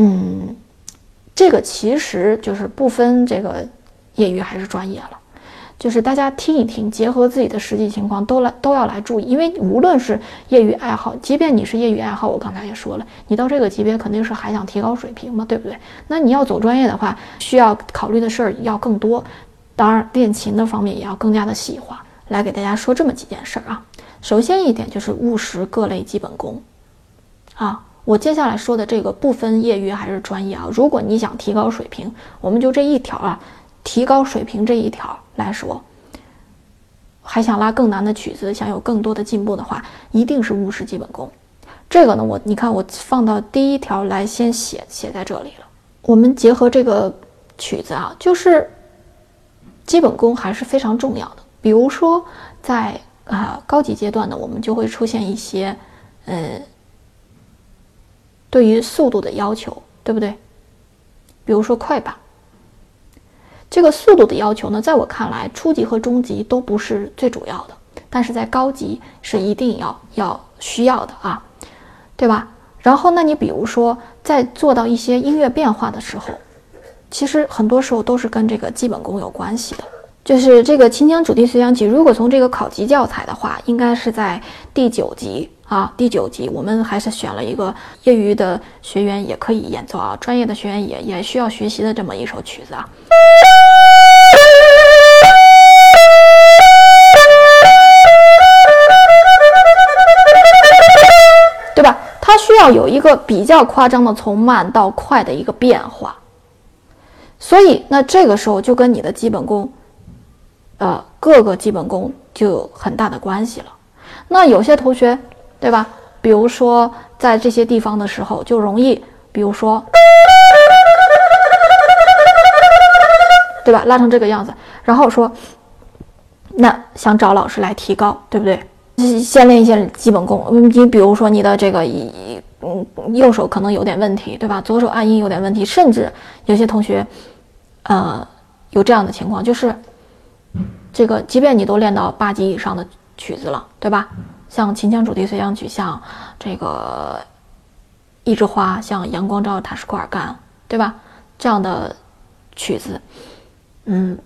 嗯，这个其实就是不分这个业余还是专业了，就是大家听一听，结合自己的实际情况都来都要来注意，因为无论是业余爱好，即便你是业余爱好，我刚才也说了，你到这个级别肯定是还想提高水平嘛，对不对？那你要走专业的话，需要考虑的事儿要更多，当然练琴的方面也要更加的细化。来给大家说这么几件事儿啊，首先一点就是务实各类基本功，啊。我接下来说的这个不分业余还是专业啊，如果你想提高水平，我们就这一条啊，提高水平这一条来说，还想拉更难的曲子，想有更多的进步的话，一定是务实基本功。这个呢，我你看我放到第一条来先写写在这里了。我们结合这个曲子啊，就是基本功还是非常重要的。比如说在啊高级阶段呢，我们就会出现一些呃。对于速度的要求，对不对？比如说快板，这个速度的要求呢，在我看来，初级和中级都不是最主要的，但是在高级是一定要要需要的啊，对吧？然后，那你比如说在做到一些音乐变化的时候，其实很多时候都是跟这个基本功有关系的。就是这个秦腔主题随想曲，如果从这个考级教材的话，应该是在第九级。啊，第九集我们还是选了一个业余的学员也可以演奏啊，专业的学员也也需要学习的这么一首曲子啊，对吧？它需要有一个比较夸张的从慢到快的一个变化，所以那这个时候就跟你的基本功，呃，各个基本功就有很大的关系了。那有些同学。对吧？比如说在这些地方的时候，就容易，比如说，对吧？拉成这个样子，然后说，那想找老师来提高，对不对？先练一些基本功。你比如说你的这个一嗯右手可能有点问题，对吧？左手按音有点问题，甚至有些同学，呃，有这样的情况，就是这个，即便你都练到八级以上的曲子了，对吧？像秦腔主题随想曲，像这个一枝花，像阳光照着塔什库尔干，对吧？这样的曲子，嗯，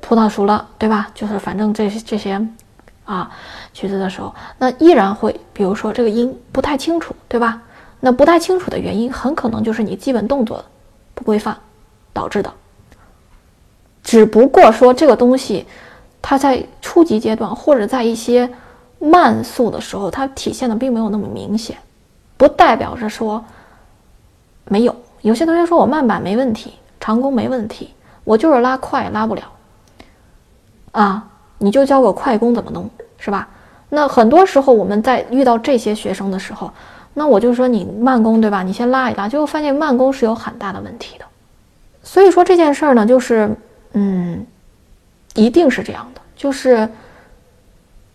葡萄熟了，对吧？就是反正这这些啊曲子的时候，那依然会，比如说这个音不太清楚，对吧？那不太清楚的原因，很可能就是你基本动作不规范导致的。只不过说这个东西，它在初级阶段或者在一些。慢速的时候，它体现的并没有那么明显，不代表着说没有。有些同学说我慢板没问题，长弓没问题，我就是拉快拉不了啊，你就教我快弓怎么弄，是吧？那很多时候我们在遇到这些学生的时候，那我就说你慢弓对吧？你先拉一拉，就发现慢弓是有很大的问题的。所以说这件事儿呢，就是嗯，一定是这样的，就是。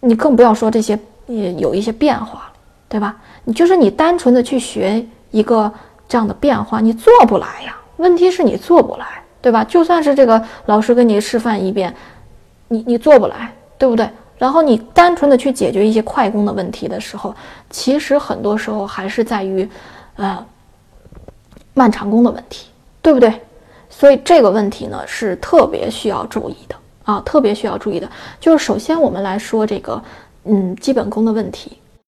你更不要说这些，也有一些变化，对吧？你就是你单纯的去学一个这样的变化，你做不来呀。问题是你做不来，对吧？就算是这个老师跟你示范一遍，你你做不来，对不对？然后你单纯的去解决一些快攻的问题的时候，其实很多时候还是在于，呃，慢长弓的问题，对不对？所以这个问题呢，是特别需要注意的。啊，特别需要注意的就是，首先我们来说这个，嗯，基本功的问题。